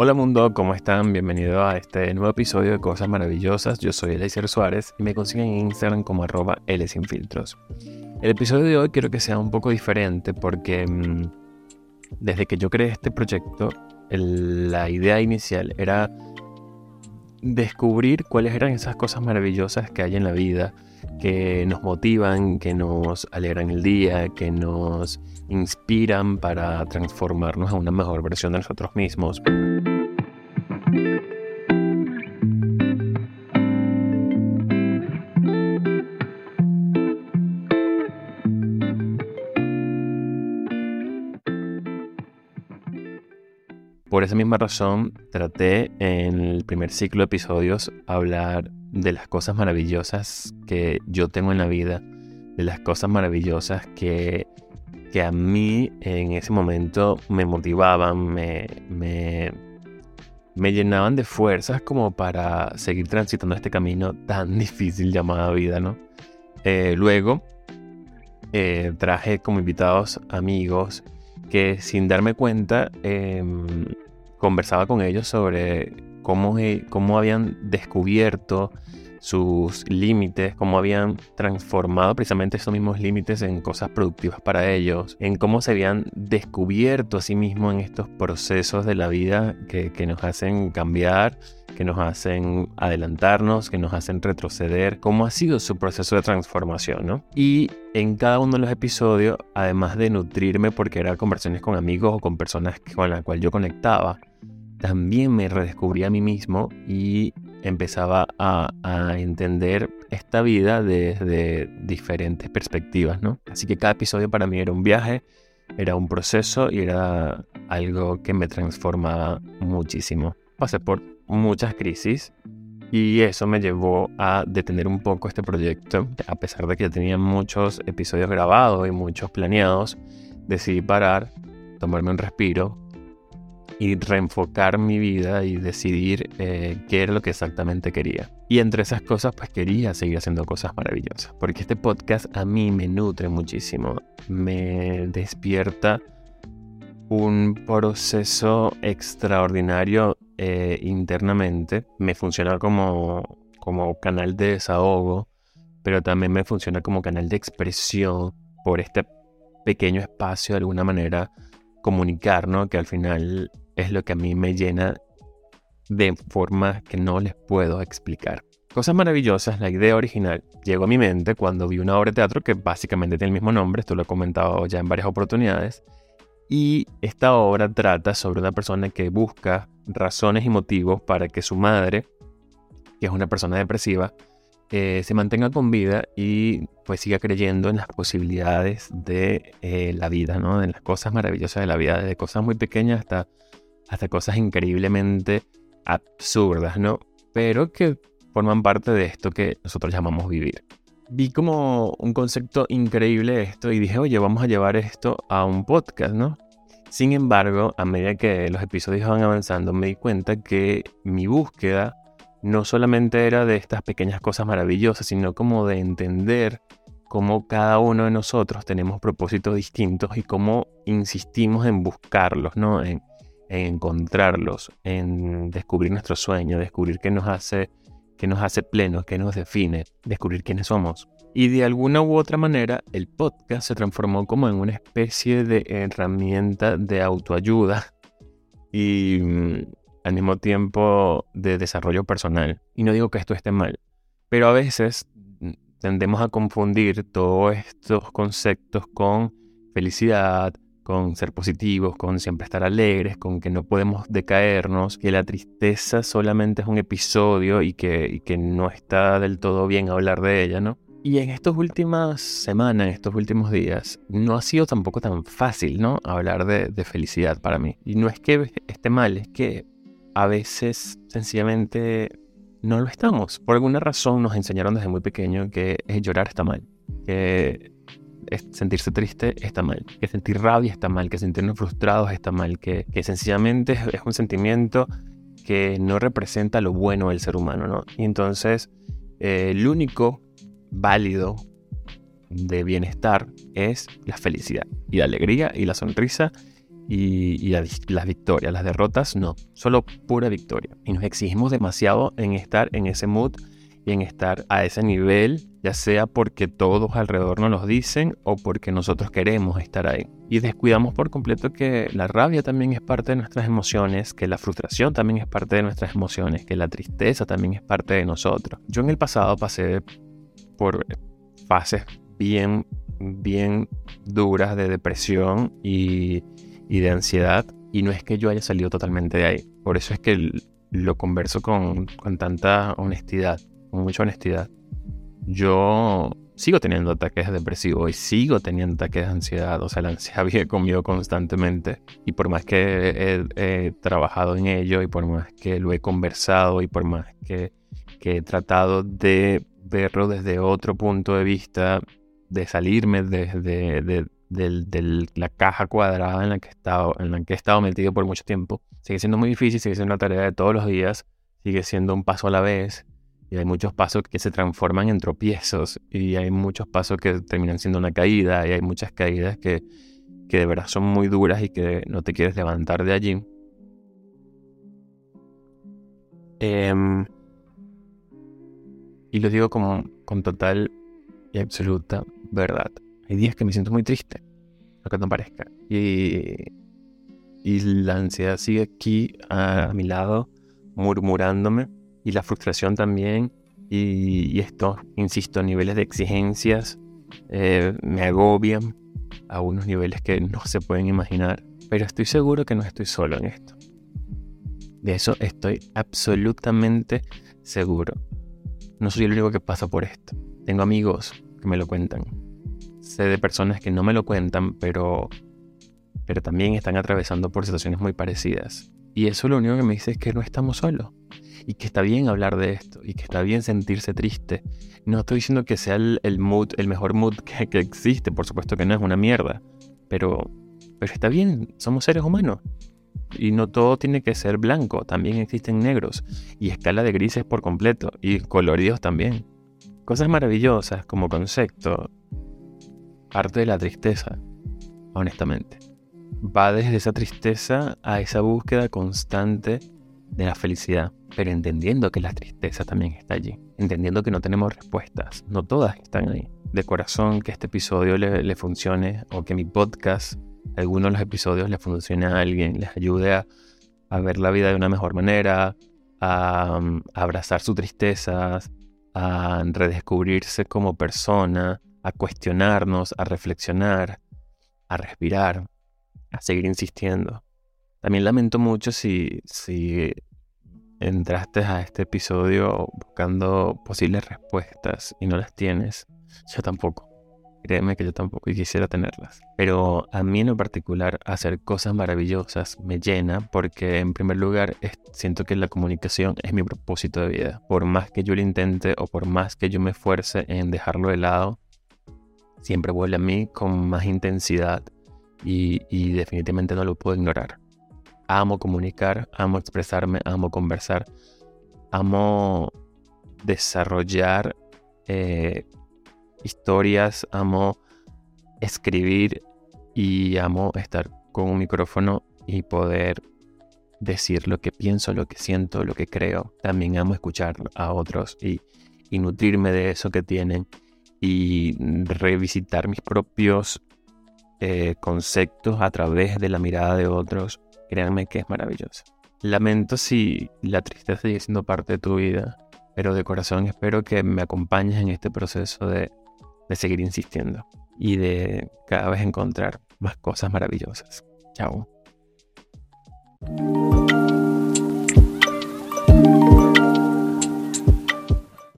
Hola mundo, ¿cómo están? Bienvenido a este nuevo episodio de Cosas Maravillosas. Yo soy Eliezer Suárez y me consiguen en Instagram como arroba Filtros. El episodio de hoy quiero que sea un poco diferente porque mm, desde que yo creé este proyecto, la idea inicial era descubrir cuáles eran esas cosas maravillosas que hay en la vida, que nos motivan, que nos alegran el día, que nos inspiran para transformarnos a una mejor versión de nosotros mismos. Por esa misma razón, traté en el primer ciclo de episodios hablar de las cosas maravillosas que yo tengo en la vida, de las cosas maravillosas que, que a mí en ese momento me motivaban, me, me, llenaban de fuerzas como para seguir transitando este camino tan difícil llamado vida, ¿no? Eh, luego eh, traje como invitados amigos que sin darme cuenta em, conversaba con ellos sobre cómo, eh, cómo habían descubierto sus límites, cómo habían transformado precisamente esos mismos límites en cosas productivas para ellos, en cómo se habían descubierto a sí mismos en estos procesos de la vida que, que nos hacen cambiar, que nos hacen adelantarnos, que nos hacen retroceder, cómo ha sido su proceso de transformación, ¿no? Y en cada uno de los episodios, además de nutrirme porque eran conversaciones con amigos o con personas con las cuales yo conectaba, también me redescubrí a mí mismo y empezaba a, entender esta vida desde diferentes perspectivas, ¿no? Así que cada episodio para mí era un viaje, era un proceso y era algo que me transformaba muchísimo. Pasé por muchas crisis y eso me llevó a detener un poco este proyecto. A pesar de que ya tenía muchos episodios grabados y muchos planeados, decidí parar, tomarme un respiro y reenfocar mi vida y decidir eh, qué era lo que exactamente quería. Y entre esas cosas, pues quería seguir haciendo cosas maravillosas, porque este podcast a mí me nutre muchísimo, me despierta un proceso extraordinario eh, internamente, me funciona como, como canal de desahogo, pero también me funciona como canal de expresión por este pequeño espacio de alguna manera comunicar, ¿no? Que al final es lo que a mí me llena de forma que no les puedo explicar. Cosas maravillosas, la idea original llegó a mi mente cuando vi una obra de teatro que básicamente tiene el mismo nombre, esto lo he comentado ya en varias oportunidades, y esta obra trata sobre una persona que busca razones y motivos para que su madre, que es una persona depresiva, eh, se mantenga con vida y pues siga creyendo en las posibilidades de eh, la vida, ¿no? En las cosas maravillosas de la vida, desde cosas muy pequeñas hasta hasta cosas increíblemente absurdas, ¿no? Pero que forman parte de esto que nosotros llamamos vivir. Vi como un concepto increíble esto y dije, oye, vamos a llevar esto a un podcast, ¿no? Sin embargo, a medida que los episodios van avanzando, me di cuenta que mi búsqueda no solamente era de estas pequeñas cosas maravillosas, sino como de entender cómo cada uno de nosotros tenemos propósitos distintos y cómo insistimos en buscarlos, ¿no? En, en encontrarlos, en descubrir nuestro sueño, descubrir qué nos hace, qué nos hace plenos, qué nos define, descubrir quiénes somos. Y de alguna u otra manera, el podcast se transformó como en una especie de herramienta de autoayuda y mm, al mismo tiempo de desarrollo personal. Y no digo que esto esté mal, pero a veces mm, tendemos a confundir todos estos conceptos con felicidad, con ser positivos, con siempre estar alegres, con que no podemos decaernos, que la tristeza solamente es un episodio y que, que no está del todo bien hablar de ella, ¿no? Y en estas últimas semanas, en estos últimos días, no ha sido tampoco tan fácil, ¿no? Hablar de, de felicidad para mí. Y no es que esté mal, es que a veces sencillamente no lo estamos. Por alguna razón nos enseñaron desde muy pequeño que llorar está mal, que sentirse triste está mal, que sentir rabia está mal, que sentirnos frustrados está mal, que, sencillamente es, un sentimiento que no representa lo bueno del ser humano, ¿no? Y entonces eh, el único válido de bienestar es la felicidad y la alegría y la sonrisa y, las victorias. Las derrotas no, solo pura victoria. Y nos exigimos demasiado en estar en ese mood y en estar a ese nivel, ya sea porque todos alrededor nos lo dicen o porque nosotros queremos estar ahí. Y descuidamos por completo que la rabia también es parte de nuestras emociones, que la frustración también es parte de nuestras emociones, que la tristeza también es parte de nosotros. Yo en el pasado pasé por fases bien, bien duras de depresión y y de ansiedad. Y no es que yo haya salido totalmente de ahí. Por eso es que lo converso con, con tanta honestidad, con mucha honestidad. Yo sigo teniendo ataques depresivos y sigo teniendo ataques de ansiedad. O sea, la ansiedad vive conmigo constantemente. Y por más que he, trabajado en ello y por más que lo he conversado y por más que, que he tratado de verlo desde otro punto de vista, de salirme desde de, de la caja cuadrada en la, que he estado, en la que he estado metido por mucho tiempo. Sigue siendo muy difícil, sigue siendo una tarea de todos los días, sigue siendo un paso a la vez. Y hay muchos pasos que se transforman en tropiezos y hay muchos pasos que terminan siendo una caída y hay muchas caídas que, que de verdad son muy duras y que no te quieres levantar de allí. Em, y lo digo como, con total y absoluta verdad. Hay días que me siento muy triste, que no parezca. Y, y la ansiedad sigue aquí a, mi lado, murmurándome. Y la frustración también. Y, esto, insisto, niveles de exigencias eh, me agobian a unos niveles que no se pueden imaginar. Pero estoy seguro que no estoy solo en esto. De eso estoy absolutamente seguro. No soy el único que pasa por esto. Tengo amigos que me lo cuentan sé de personas que no me lo cuentan, pero, pero también están atravesando por situaciones muy parecidas. Y eso lo único que me dice es que no estamos solos. Y que está bien hablar de esto. Y que está bien sentirse triste. No estoy diciendo que sea el, mood, el mejor mood que, que, existe. Por supuesto que no es una mierda. Pero, pero está bien. Somos seres humanos. Y no todo tiene que ser blanco. También existen negros. Y escala de grises por completo. Y coloridos también. Cosas maravillosas como concepto parte de la tristeza, honestamente. Va desde esa tristeza a esa búsqueda constante de la felicidad, pero entendiendo que la tristeza también está allí, entendiendo que no tenemos respuestas, no todas están ahí. De corazón que este episodio le, funcione o que mi podcast, alguno de los episodios le funcione a alguien, les ayude a, ver la vida de una mejor manera, a, a abrazar sus tristezas, a redescubrirse como persona, a cuestionarnos, a reflexionar, a respirar, a seguir insistiendo. También lamento mucho si, si entraste a este episodio buscando posibles respuestas y no las tienes. Yo tampoco. Créeme que yo tampoco quisiera tenerlas. Pero a mí en lo particular hacer cosas maravillosas me llena porque en primer lugar siento que la comunicación es mi propósito de vida. Por más que yo lo intente o por más que yo me esfuerce en dejarlo de lado, siempre vuelve a mí con más intensidad y, definitivamente no lo puedo ignorar. Amo comunicar, amo expresarme, amo conversar, amo desarrollar eh, historias, amo escribir y amo estar con un micrófono y poder decir lo que pienso, lo que siento, lo que creo. También amo escuchar a otros y, y nutrirme de eso que tienen y revisitar mis propios eh, conceptos a través de la mirada de otros, créanme que es maravilloso. Lamento si la tristeza sigue siendo parte de tu vida, pero de corazón espero que me acompañes en este proceso de, de seguir insistiendo y de cada vez encontrar más cosas maravillosas. Chao.